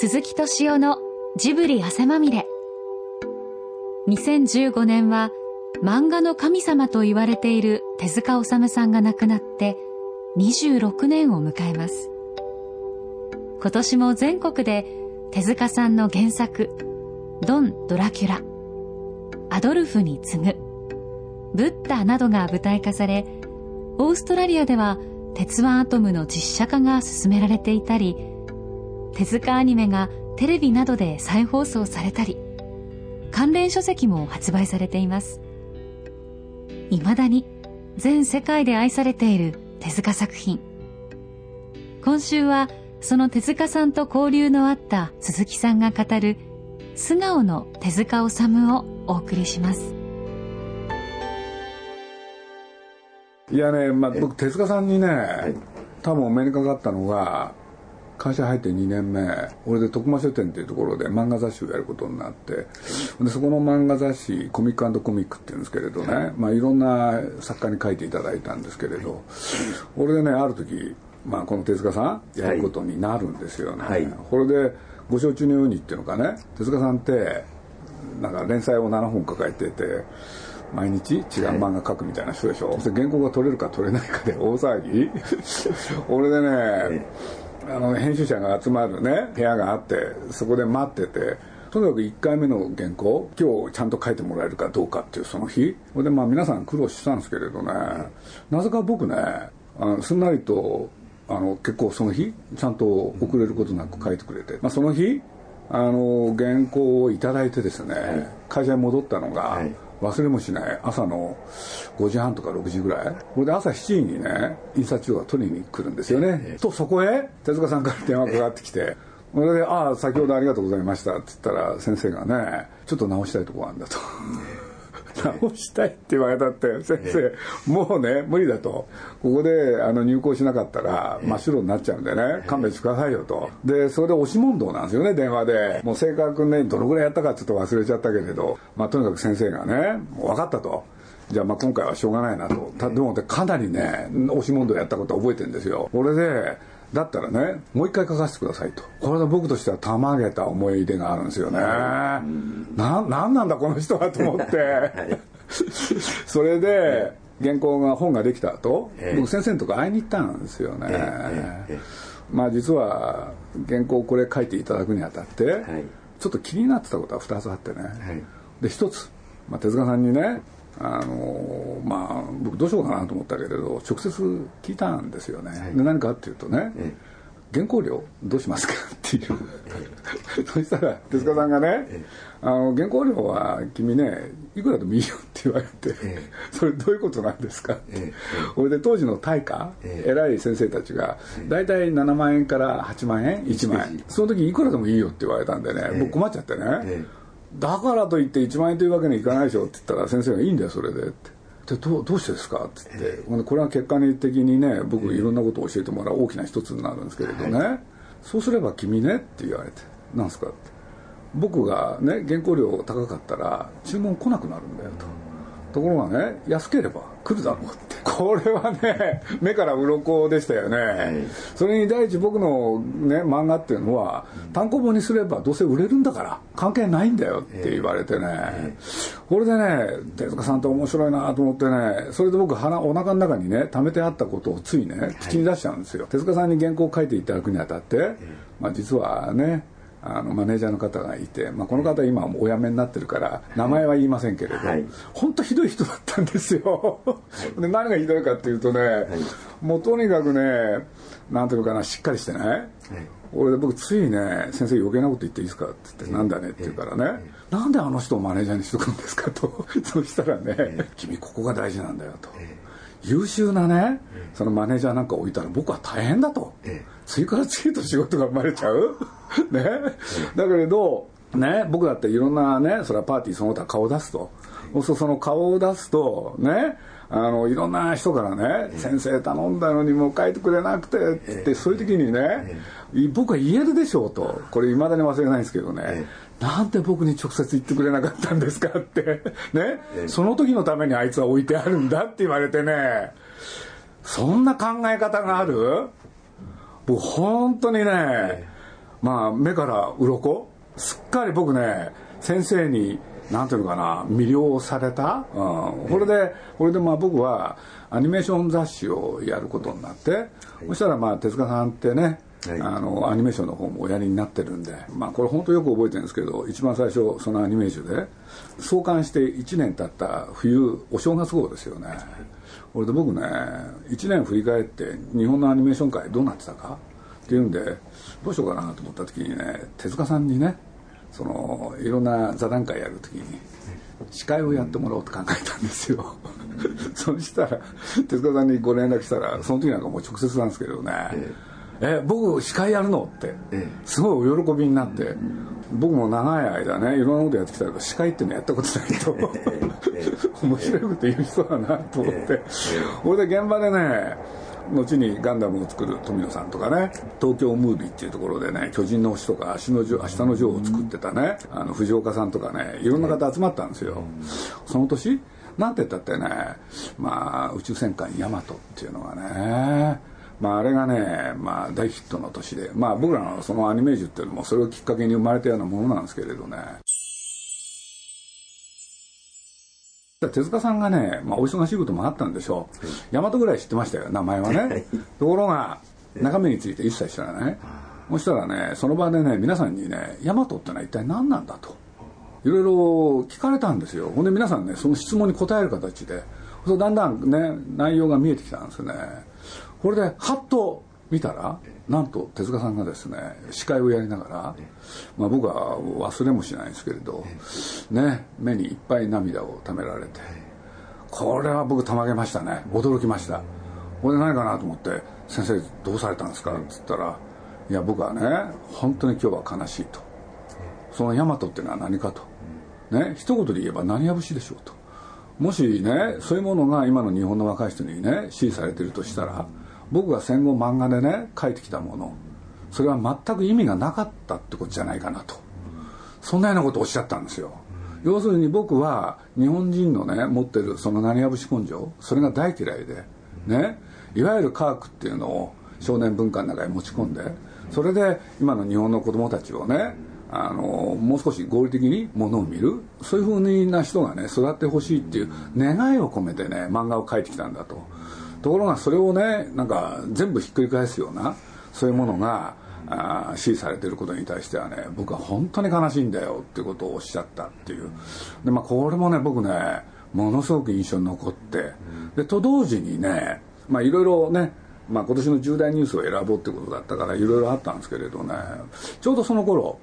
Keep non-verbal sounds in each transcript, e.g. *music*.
鈴木敏夫のジブリ汗まみれ。2015年は漫画の神様と言われている手塚治虫さんが亡くなって26年を迎えます。今年も全国で手塚さんの原作「ドン・ドラキュラ」「アドルフに次ぐ」「ブッダ」などが舞台化されオーストラリアでは「鉄腕アトム」の実写化が進められていたり手塚アニメがテレビなどで再放送されたり関連書籍も発売されています。いまだに全世界で愛されている手塚作品。今週はその手塚さんと交流のあった鈴木さんが語る素顔の手塚治虫をお送りします。いやね、まあ、僕手塚さんにね、多分お目にかかったのが会社入って2年目俺で徳間書店っていうところで漫画雑誌をやることになってでそこの漫画雑誌コミックコミックっていうんですけれどね、はい、まあ、いろんな作家に書いていただいたんですけれど俺でねある時、まあ、この手塚さんやることになるんですよね、はい、これでご承知のようにっていうのかね手塚さんってなんか連載を7本抱えてて毎日違う漫画描くみたいな人でしょ、はい、そ原稿が取れるか取れないかで大騒ぎ。*laughs* 俺でね、あの編集者が集まるね部屋があってそこで待っててとにかく1回目の原稿今日ちゃんと書いてもらえるかどうかっていうその日。それでまあ皆さん苦労したんですけれどね。なぜか僕ねあのすんなりとあの結構その日ちゃんと遅れることなく書いてくれて、まあ、その日あの原稿を頂いてですね、会社に戻ったのが、はい忘れもしない朝の5時半とか6時ぐらい。これで朝7時にね印刷所が取りに来るんですよね、とそこへ手塚さんから電話かかってきてそれで「ああ先ほどありがとうございました」って言ったら先生がね「ちょっと直したいとこがあるんだ」と。直したいって言われたって先生もうね無理だと。ここであの入校しなかったら真っ白になっちゃうんでね。勘弁してくださいよと。でそれで押し問答なんですよね電話で。もう正確にねどのぐらいやったかちょっと忘れちゃったけれど。まあとにかく先生がね分かったと。じゃあまあ今回はしょうがないなと。でもかなりね押し問答やったことは覚えてるんですよ。これでだったらねもう一回書かせてくださいと。これで僕としてはたまげた思い出があるんですよね。な何なんだこの人はと思って。*laughs* *laughs* それで原稿が本ができた後僕先生のとこ会いに行ったんですよね。まあ実は原稿これ書いていただくにあたって、ちょっと気になってたことは2つあってね、で1つ、まあ、手塚さんにねあのまあ僕どうしようかなと思ったけれど直接聞いたんですよね、はい、で何かっていうとね、ええ。原稿料どうしますかっていう。そしたら手塚さんがね「あの原稿料は君ねいくらでもいいよ」って言われて「それどういうことなんですか?」って。それで当時の大家偉い先生たちが大体7万円から8万円1万円。その時いくらでもいいよって言われたんでね僕困っちゃってねだからといって1万円というわけにはいかないでしょって言ったら先生が「いいんだよそれで」って。でどどうしてですかって言って、これは結果的にね僕いろんなことを教えてもらう大きな一つになるんですけれどね、はい、そうすれば君ねって言われて「なんすか?」って僕がね原稿料高かったら注文来なくなるんだよと。ところがね安ければ来るだろうって。*laughs* これはね目から鱗でしたよね、はい、それに第一僕の、ね、漫画っていうのは単行本にすればどうせ売れるんだから関係ないんだよって言われてね、これでね手塚さんって面白いなと思ってねそれで僕腹お腹の中にね溜めてあったことをついね口に出しちゃうんですよ、はい、手塚さんに原稿を書いていただくにあたって、まあ、実はねあのマネージャーの方がいて、まあ、この方今お辞めになってるから名前は言いませんけれど、はい、本当ひどい人だったんですよ、はい、*laughs* で何がひどいかっていうとね、はい、もうとにかくねなんていうのかなしっかりしてね、はい、俺僕ついね「先生余計なこと言っていいですか?」って言って「なんだね?」って言うからね「なんであの人をマネージャーにしとくんですか?」と。そしたらね「君ここが大事なんだよ」と。優秀なね、そのマネージャーなんか置いたら僕は大変だと。次から次へと仕事が生まれちゃう？*laughs* ね？だけれど、ね、僕だっていろんなね、それはパーティーその他顔を出すと。そうするとその顔を出すと、ね、あの、いろんな人からね、先生頼んだのにもう書いてくれなくて、って、そういう時にね、僕は言えるでしょうと。これ未だに忘れないんですけどね。なんで僕に直接言ってくれなかったんですかって *laughs* ね、その時のためにあいつは置いてあるんだって言われてねそんな考え方がある？僕本当にねまあ目から鱗すっかり僕ね先生に何ていうのかな魅了された、うん、これでこれでまあ僕はアニメーション雑誌をやることになって、はい、そしたらまあ手塚さんってねはい、あのアニメーションの方もおやりになってるんで、まあ、これ本当よく覚えてるんですけど一番最初そのアニメーションで創刊して1年経った冬お正月号ですよね。これで僕ね1年振り返って日本のアニメーション界どうなってたかっていうんでどうしようかなと思った時にね手塚さんにねそのいろんな座談会やる時に司会をやってもらおうと考えたんですよ。*laughs* そしたら手塚さんにご連絡したらその時なんかもう直接なんですけどね、え僕司会やるのってすごいお喜びになって、僕も長い間ねいろんなことやってきたけど司会っていうのやったことないと *laughs* 面白いこと言う人だなと思って。これで現場でね後にガンダムを作る富野さんとかね東京ムービーっていうところでね巨人の星とか足の明日のジョーを作ってたねあの藤岡さんとかねいろんな方集まったんですよ。その年なんて言ったってねまあ宇宙戦艦ヤマトっていうのがねまあ、あれがね、まあ、大ヒットの年で、まあ、僕らのそのアニメージュっていうのもそれをきっかけに生まれたようなものなんですけれどね。手塚さんがね、まあ、お忙しいこともあったんでしょう、大和ぐらい知ってましたよ名前はね。ところが中身について一切知らない。そしたらねその場でね皆さんにね大和ってのは一体何なんだと。いろいろ聞かれたんですよ。ほんで皆さんねその質問に答える形で。だんだんね内容が見えてきたんですよねこれでハッと見たらなんと手塚さんがですね司会をやりながら、まあ、僕は忘れもしないですけれど、ね、目にいっぱい涙をためられてこれは僕たまげましたね。驚きました。これで何かなと思って「先生どうされたんですか?」っつったら「いや僕はね本当に今日は悲しい」と。その大和っていうのは何かと。ね一言で言えば何や節でしょうと。もしねそういうものが今の日本の若い人にね支持されてるとしたら僕が戦後漫画でね書いてきたものそれは全く意味がなかったってことじゃないかなと。そんなようなことをおっしゃったんですよ。要するに僕は日本人のね持ってるその何や節根性それが大嫌いでねいわゆる科学っていうのを少年文化の中に持ち込んでそれで今の日本の子供たちをねあのもう少し合理的にものを見る。そういうふうな人がね育ってほしいっていう願いを込めてね漫画を描いてきたんだと。ところがそれをねなんか全部ひっくり返すようなそういうものが支持されてることに対してはね僕は本当に悲しいんだよっていうことをおっしゃったっていう。で、まあ、これもね僕ねものすごく印象に残って。でと同時にねいろいろねまあ、今年の重大ニュースを選ぼうってことだったからいろいろあったんですけれどね。ちょうどその頃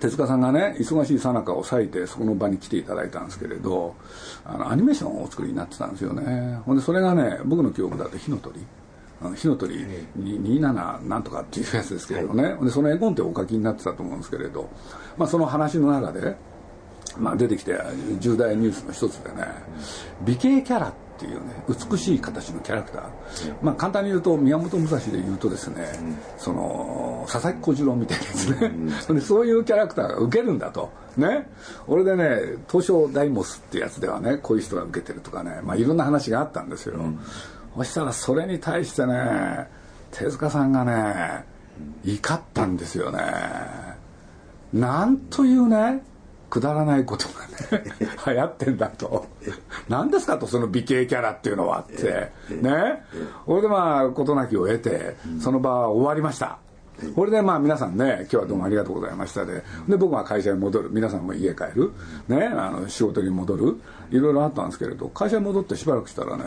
手塚さんがね忙しいさなかを割いてそこの場に来ていただいたんですけれどあのアニメーションをお作りになってたんですよね。ほんでそれがね僕の記憶だと火の鳥。火の鳥27なんとかっていうやつですけれどね、はい、でその絵コンテをお書きになってたと思うんですけれど、まあ、その話の中で、まあ、出てきて重大ニュースの一つでね美形キャラっていうね美しい形のキャラクター、まあ簡単に言うと宮本武蔵で言うとですね、その佐々木小次郎みたいなですね、で *laughs* そういうキャラクターが受けるんだと。ね。俺でね東証ダイモスってやつではねこういう人が受けてるとかねまあいろんな話があったんですよ、そしたらそれに対してね手塚さんがね怒ったんですよね。なんというねくだらないことがね *laughs* 流行ってんだと。何ですかとその美形キャラっていうのはって。ね。それでまあ事なきを得てその場は終わりました。これでまあ皆さんね今日はどうもありがとうございましたで。で僕は会社に戻る。皆さんも家帰る。ね。あの仕事に戻る。いろいろあったんですけれど会社に戻ってしばらくしたらね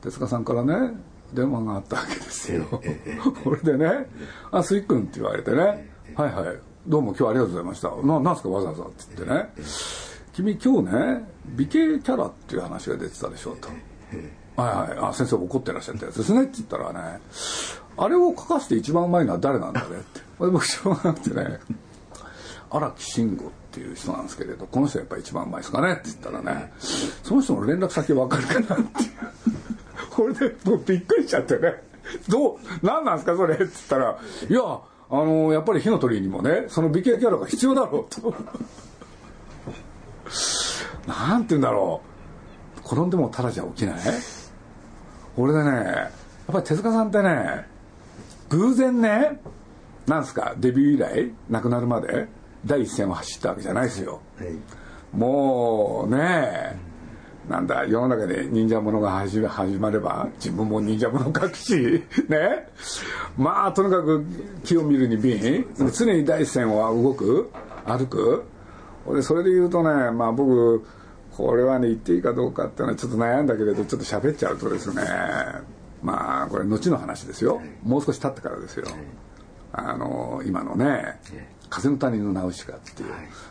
手塚さんからね電話があったわけですよ。*laughs* これでね「あスイ君」って言われてね「はいはいどうも今日はありがとうございました。ななんすかわざわざ」っつってね「君今日ね美形キャラっていう話が出てたでしょ」と「はいはい。あ先生怒ってらっしゃったやつですね」って言ったらね「あれを書かせて一番うまいのは誰なんだね」って。僕しょうがなくてね荒木慎吾っていう人なんですけれどこの人やっぱり一番うまいですかねって言ったらねその人の連絡先わかるかなって。これでもうびっくりしちゃってね。どう何なんですかそれって言ったらいやあのやっぱり火の鳥にもねその美形キャラが必要だろうと。*laughs* なんて言うんだろう。転んでもただじゃ起きない。俺でねやっぱり手塚さんってね偶然ねなんすかデビュー以来亡くなるまで第一線を走ったわけじゃないですよ、はい、もうねえ、なんだ世の中で忍者ものが始まれば自分も忍者もの書くし *laughs* ね。まあとにかく木を見るに瓶常に第一線は動く歩く。でそれで言うとねまあ僕これはね言っていいかどうかっていうのはちょっと悩んだけれどちょっと喋っちゃうとですねまあこれ後の話ですよ。もう少し経ってからですよ。あの今のね「風の谷のナウシカ」っていう、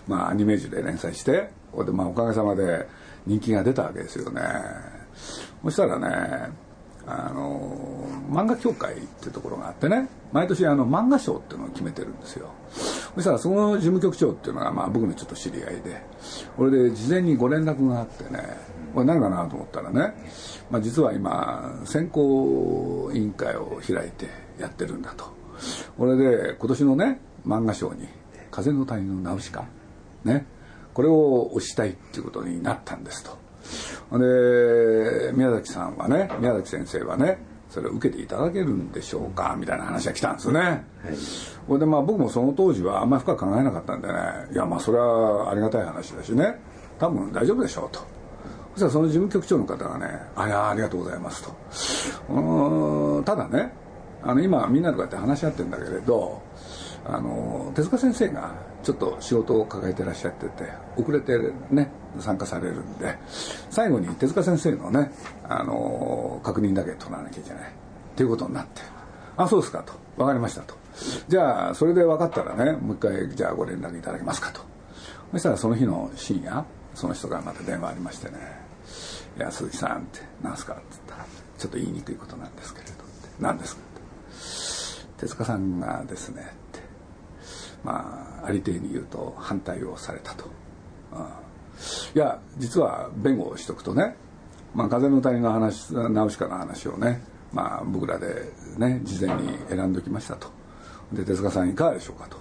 まあ、アニメージュで連載してで、まあ、おかげさまで人気が出たわけですよね。そしたらねあの漫画協会っていうところがあってね毎年あの漫画賞っていうのを決めてるんですよ。そしたらその事務局長っていうのが、まあ、僕のちょっと知り合いでこれで事前にご連絡があってねこれ何かなと思ったらね、まあ、実は今選考委員会を開いてやってるんだと。これで今年のね漫画賞に「風の谷のナウシカ」ねこれを推したいっていうことになったんですと。で宮崎さんはね宮崎先生はねそれを受けていただけるんでしょうかみたいな話が来たんですよね、はい、これでまあ僕もその当時はあんまり深く考えなかったんでね。いやまあそれはありがたい話だしね。多分大丈夫でしょうと。そしたらその事務局長の方がね「あやありがとうございますと」ただねあの今みんなでこうやって話し合ってるんだけれどあの手塚先生がちょっと仕事を抱えてらっしゃってて遅れてね参加されるんで最後に手塚先生のねあの確認だけ取らなきゃいけない。っていうことになって「あそうですか」と「分かりました」と「じゃあそれで分かったらねもう一回じゃあご連絡いただけますか」と。そしたらその日の深夜その人からまた電話ありましてね「いや鈴木さん」って「何すか?」って言ったら「ちょっと言いにくいことなんですけれど」って「何ですか?」って手塚さんがですねって。まあありていに言うと反対をされたと、いや実は弁護をしとくとね、まあ、風の谷の話ナウシカの話をね、まあ、僕らでね事前に選んでおきましたと。で手塚さんいかがでしょうかと。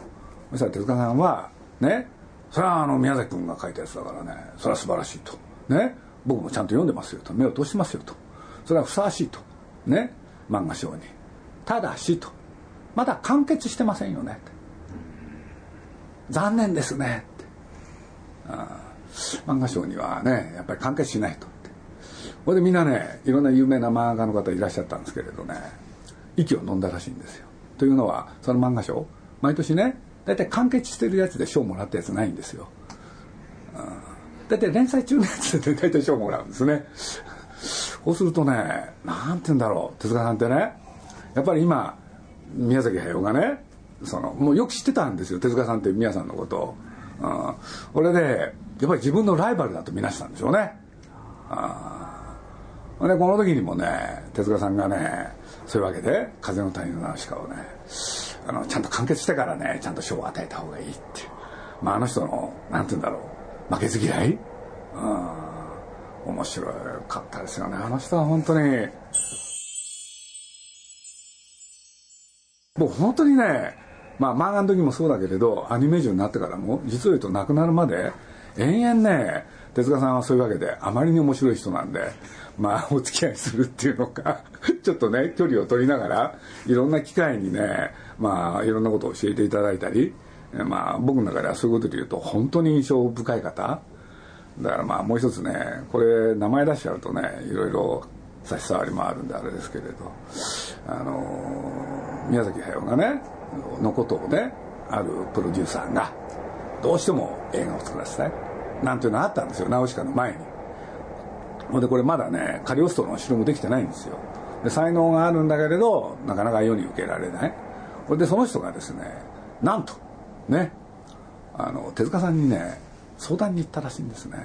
そしたら手塚さんはねそれはあの宮崎君が書いたやつだからねそれは素晴らしいと。ね僕もちゃんと読んでますよと。目を通してますよと。それはふさわしいと。ね漫画賞に。ただしと。まだ完結してませんよね。残念ですね。って漫画賞にはねやっぱり完結しないと。ってこれでみんなねいろんな有名な漫画家の方いらっしゃったんですけれどね息を飲んだらしいんですよ。というのはその漫画賞毎年ね大体完結してるやつで賞もらったやつないんですよ。大体連載中のやつで *laughs* 大体賞もらうんですね。そうするとね何て言うんだろう。手塚さんってねやっぱり今宮崎駿がねそのもうよく知ってたんですよ手塚さんって宮さんのこと。を、うん、俺でやっぱり自分のライバルだと見なしたんでしょうね。あでこの時にもね手塚さんがねそういうわけで「風の谷のナウシカ」をねあのちゃんと完結してからねちゃんと賞を与えた方がいいってまあ、あの人のなんて言うんだろう負けず嫌い、うん、面白かったですよねあの人は本当に。もう本当にね、まあ漫画の時もそうだけれど、アニメーションになってからも、実を言うと亡くなるまで、延々ね、手塚さんはそういうわけで、あまりに面白い人なんで、まあお付き合いするっていうのか、*laughs* ちょっとね、距離を取りながら、いろんな機会にね、まあいろんなことを教えていただいたり、まあ僕の中ではそういうことで言うと、本当に印象深い方。だからまあもう一つね、これ名前出しちゃうとね、いろいろ差し障りもあるんであれですけれど、あの宮崎駿がねのことをねあるプロデューサーがどうしても映画を作らせたい。なんていうのがあったんですよナウシカの前に。ほんでこれまだねカリオストロの城もできてないんですよ。で才能があるんだけれどなかなか世に受けられない。ほんでその人がですねなんとねあの手塚さんにね相談に行ったらしいんですね。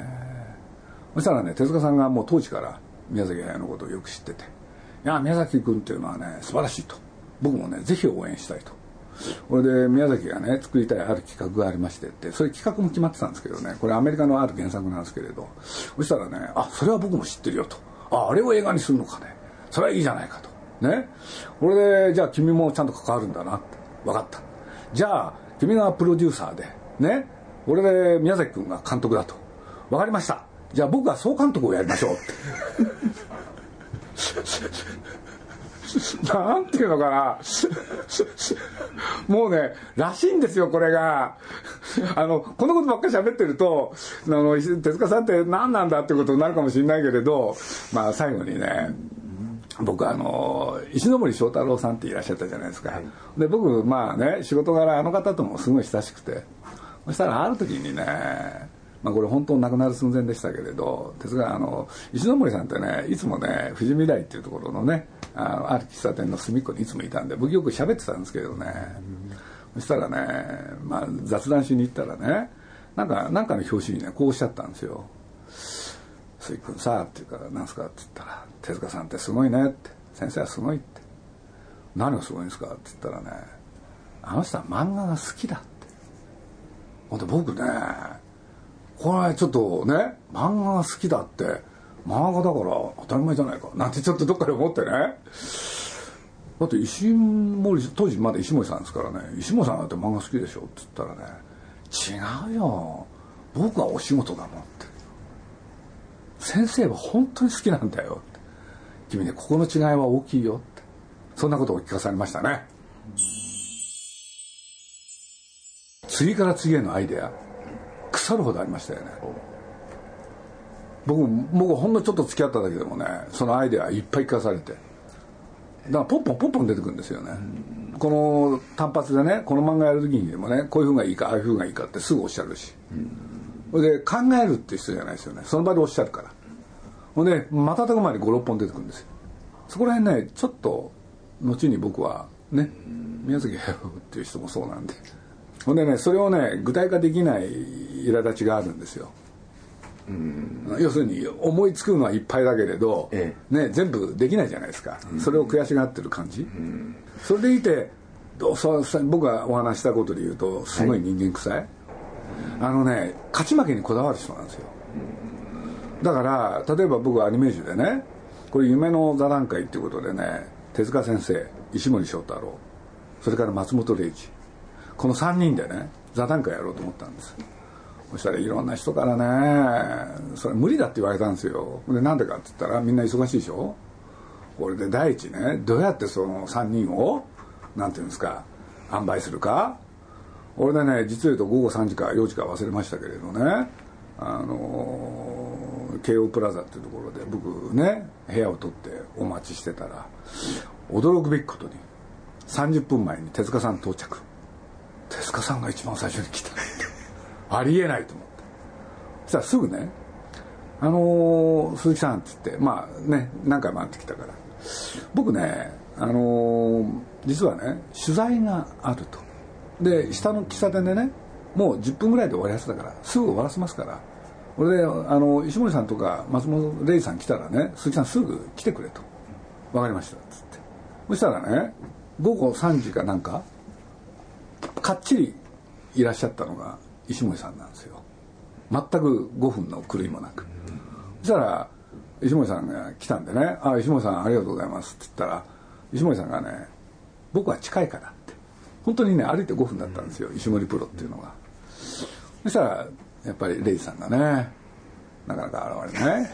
そしたらね手塚さんがもう当時から宮崎駿のことをよく知ってて「いや宮崎君っていうのはね素晴らしい」と。僕もねぜひ応援したいと。これで宮崎がね作りたいある企画がありましてってそういう企画も決まってたんですけどねこれアメリカのある原作なんですけれどそしたらねあそれは僕も知ってるよと。ああれを映画にするのかね。それはいいじゃないかと。ね。これでじゃあ君もちゃんと関わるんだなって。分かった。じゃあ君がプロデューサーでね。俺で宮崎君が監督だと。分かりました。じゃあ僕は総監督をやりましょうって。*laughs* なんていうのかな。もうねらしいんですよこれが。あのこのことばっかり喋ってるとあの手塚さんって何なんだってことになるかもしれないけれどまあ最後にね僕あの石森章太郎さんっていらっしゃったじゃないですか、はい、で僕まあね仕事柄あの方ともすごい親しくて。そしたらある時にねまあ、これ本当亡くなる寸前でしたけれどですがあの石森さんってねいつもね富士見台っていうところのねあのある喫茶店の隅っこにいつもいたんで僕よく喋ってたんですけどね、そしたらね、まあ、雑談しに行ったらねなんかなんかの表紙にねこうおっしゃったんですよ「水君さ」って言うから「何すか?」って言ったら「手塚さんってすごいね」って「先生はすごい」って「何がすごいんですか?」って言ったらね「あの人は漫画が好きだ」ってほんで僕ねこれちょっとね漫画が好きだって漫画だから当たり前じゃないか。なんてちょっとどっかで思ってね。だって石森当時まだ石森さんですからね。石森さんだって漫画好きでしょって言ったらね違うよ。僕はお仕事だもんって。先生は本当に好きなんだよって。君ねここの違いは大きいよって。そんなことを聞かされましたね。次から次へのアイデア。腐るほどありましたよね。僕僕ほんのちょっと付き合っただけでもねそのアイデアいっぱい聞かされて。だからポンポンポンポン出てくるんですよね、この単発でねこの漫画やる時にでもねこういうふうがいいかああいうふうがいいかってすぐおっしゃるし、ほ、うんで考えるって人じゃないですよね。その場でおっしゃるから。ほんで瞬く間に56本出てくるんですよ。そこら辺ねちょっと後に僕はね宮崎駿っていう人もそうなんで。ほんでねそれをね具体化できない苛立ちがあるんですよ。うん、要するに思いつくのはいっぱいだけれど、ええ、ね、全部できないじゃないですか、うん、それを悔しがってる感じ、うん、それでいてそ僕がお話したことで言うとすごい人間臭い、はい、あのね勝ち負けにこだわる人なんですよ。だから例えば僕はアニメージュでねこれ夢の座談会っていうことでね手塚先生石森章太郎それから松本零士この3人でね座談会やろうと思ったんです。そしたらいろんな人からねそれ無理だって言われたんですよ。でなんでかって言ったらみんな忙しいでしょ。これで第一ねどうやってその3人をなんていうんですか販売するか。俺でね実を言うと午後3時か4時か忘れましたけれどねあの京王プラザっていうところで僕ね部屋を取ってお待ちしてたら驚くべきことに30分前に手塚さん到着。手塚さんが一番最初に来た。ありえないと思って。そしたらすぐね「あのー、鈴木さん」っつってまあね何回回ってきたから。僕ねあのー、実はね取材があると。で下の喫茶店でねもう10分ぐらいで終わりやすだからすぐ終わらせますから。俺であの石森さんとか松本零士さん来たらね鈴木さんすぐ来てくれと。分かりました。っつって。そしたらね午後3時かなんかかっちりいらっしゃったのが石森さんなんですよ。全く5分の狂いもなく。そしたら石森さんが来たんでね「あ石森さんありがとうございます」って言ったら石森さんがね「僕は近いから」って。本当にね歩いて5分だったんですよ石森プロっていうのが。そしたらやっぱりレイさんがねなかなか現れね。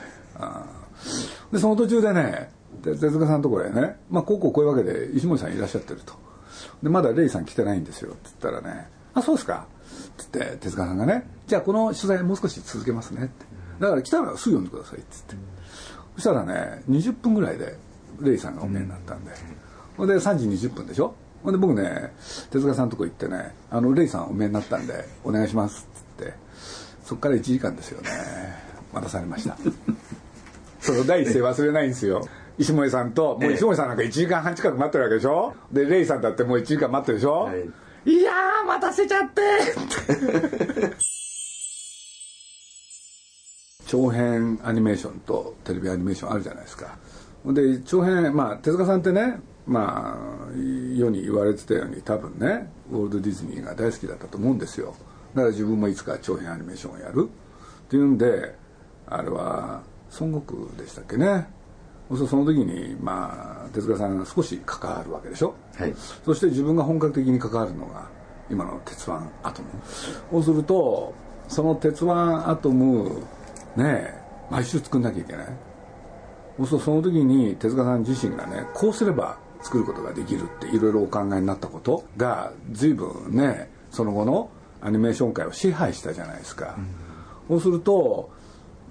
でその途中でね手塚さんのところへねまあこうこうこういうわけで石森さんいらっしゃってると。でまだレイさん来てないんですよって言ったらね「あそうですか」つって手塚さんがね「じゃあこの取材もう少し続けますね」って。だから来たらすぐ読んでくださいっつって。そしたらね20分ぐらいでレイさんがお見えになったんで。ほんで3時20分でしょ。ほんで僕ね手塚さんのとこ行ってね「あのレイさんお見えになったんでお願いします」っつってそっから1時間ですよね。待たされました。*laughs* その第一声忘れないんですよ。石森さんともう石森さんなんか1時間半近く待ってるわけでしょ？でレイさんだってもう1時間待ってるでしょ、はい。いやー待たせちゃって。*laughs* 長編アニメーションとテレビアニメーションあるじゃないですか。で長編まあ手塚さんってねまあ世に言われてたように多分ねウォルト・ディズニーが大好きだったと思うんですよ。だから自分もいつか長編アニメーションをやるっていうんであれは孫悟空でしたっけね？その時に、まあ、手塚さんが少し関わるわけでしょ、はい、そして自分が本格的に関わるのが今の鉄腕アトム。そうするとその鉄腕アトムね毎週作んなきゃいけない。そうするとその時に手塚さん自身がねこうすれば作ることができるっていろいろお考えになったことが随分ねその後のアニメーション界を支配したじゃないですか、うん、そうすると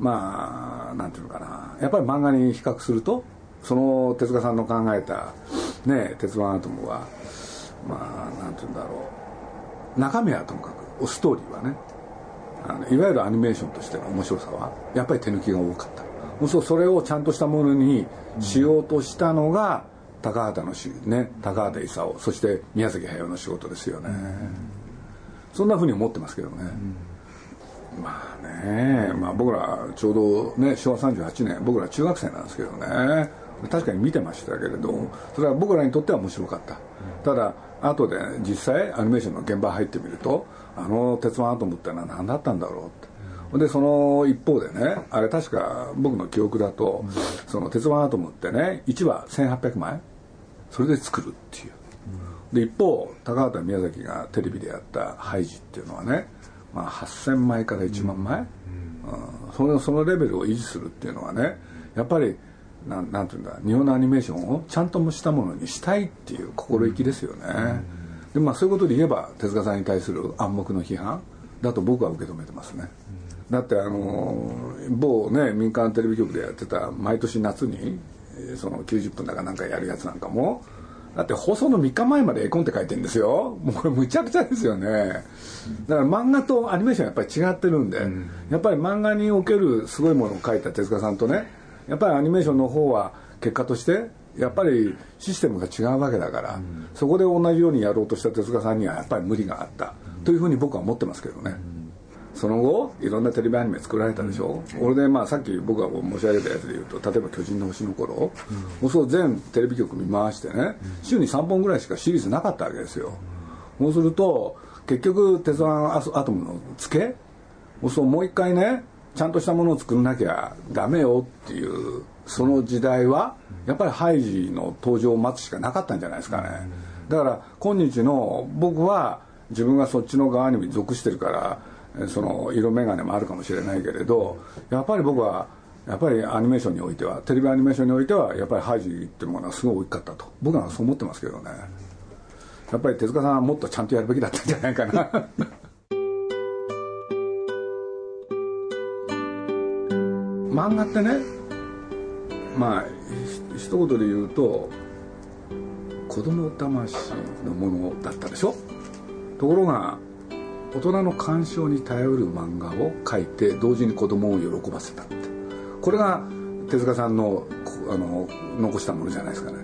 まあなんていうのかな。やっぱり漫画に比較するとその手塚さんの考えたね鉄腕アトムはまあなんていうんだろう。中身はともかくストーリーはね。あのいわゆるアニメーションとしての面白さはやっぱり手抜きが多かった。そうそれをちゃんとしたものにしようとしたのが、高畑のし、ね、高畑勲。そして宮崎駿の仕事ですよね、そんなふうに思ってますけどね、まあね、まあ、僕らちょうどね昭和38年僕ら中学生なんですけどね。確かに見てましたけれどそれは僕らにとっては面白かった。ただ後で実際アニメーションの現場入ってみるとあの鉄腕アトムってのは何だったんだろうって。でその一方でねあれ確か僕の記憶だと、その鉄腕アトムってね1話1800枚それで作るっていう。で一方高畑宮崎がテレビでやった「ハイジ」っていうのはね、まあ、8000枚から1万枚、うん、そのそのレベルを維持するっていうのはねやっぱりなんなんていうんだ日本のアニメーションをちゃんとしたものにしたいっていう心意気ですよね、でまあそういうことで言えば手塚さんに対する暗黙の批判だと僕は受け止めてますね、だってあの某ね民間テレビ局でやってた毎年夏にその90分だかなんかやるやつなんかもだって放送の3日前まで絵コンテ書いてるんですよ。もうこれむちゃくちゃですよね。だから漫画とアニメーションやっぱり違ってるんで、うん、やっぱり漫画におけるすごいものを書いた手塚さんとねやっぱりアニメーションの方は結果としてやっぱりシステムが違うわけだから、うん、そこで同じようにやろうとした手塚さんにはやっぱり無理があった、うん、というふうに僕は思ってますけどね、その後いろんなテレビアニメ作られたでしょ、うん、俺でまあさっき僕が申し上げたやつで言うと例えば「巨人の星」の頃、うん、そう全テレビ局見回してね、うん、週に3本ぐらいしかシリーズなかったわけですよ、そうすると結局「鉄腕アトム」の付け？そうもう一回ねちゃんとしたものを作んなきゃダメよっていうその時代はやっぱりハイジの登場を待つしかなかったんじゃないですかね。だから今日の僕は自分がそっちの側に属してるからその色眼鏡もあるかもしれないけれどやっぱり僕はやっぱりアニメーションにおいてはテレビアニメーションにおいてはやっぱりハイジっていうものはすごい大きかったと。僕はそう思ってますけどね。やっぱり手塚さんはもっとちゃんとやるべきだったんじゃないかな。*laughs* 漫画ってねまあ一言で言うと子供魂のものだったでしょ？ところが大人の鑑賞に頼る漫画を描いて同時に子供を喜ばせたって。これが手塚さんのあの残したものじゃないですかね。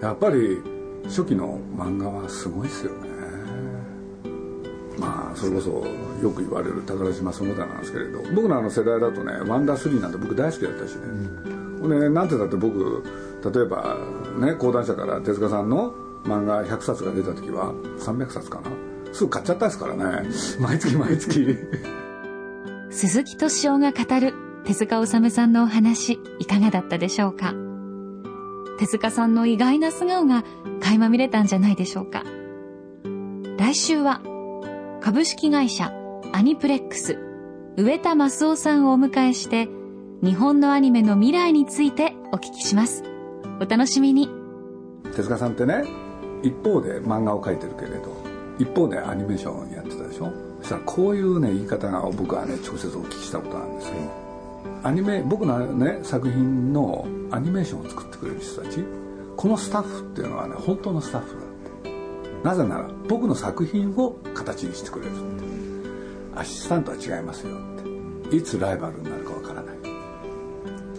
やっぱり初期の漫画はすごいですよね。まあそれこそよく言われる宝島その他なんですけれど僕のあの世代だとね「ワンダースリーなんて僕大好きだったしね、うん、でなんてだって僕例えばね講談社から手塚さんの漫画100冊が出た時は300冊かなすぐ買っちゃったですからね。毎月毎月。鈴木敏夫が語る手塚治虫さんのお話いかがだったでしょうか？手塚さんの意外な素顔が垣間見れたんじゃないでしょうか？来週は株式会社アニプレックス上田正夫さんをお迎えして日本のアニメの未来についてお聞きします。お楽しみに。手塚さんってね一方で漫画を描いてるけれど一方でアニメーションやってたでしょ？そしたらこういうね言い方が僕はね直接お聞きしたことなんですよ。アニメ僕のね作品のアニメーションを作ってくれる人たち。このスタッフっていうのはね本当のスタッフだってなぜなら僕の作品を形にしてくれるって。アシスタントは違いますよって。いつライバルになるかわからない。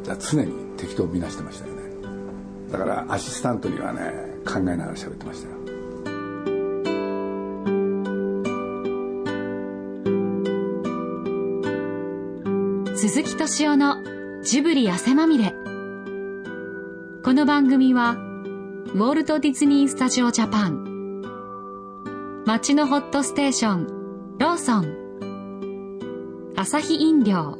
じゃあ常に適当を見なしてましたよね。だからアシスタントにはね考えながら喋ってましたよ。鈴木敏夫のジブリ汗まみれ。この番組はウォルト・ディズニー・スタジオ・ジャパン。街のホットステーションローソン。アサヒ飲料。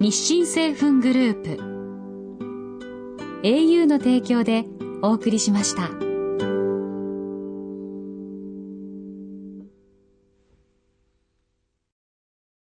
日清製粉グループ。au の提供でお送りしました。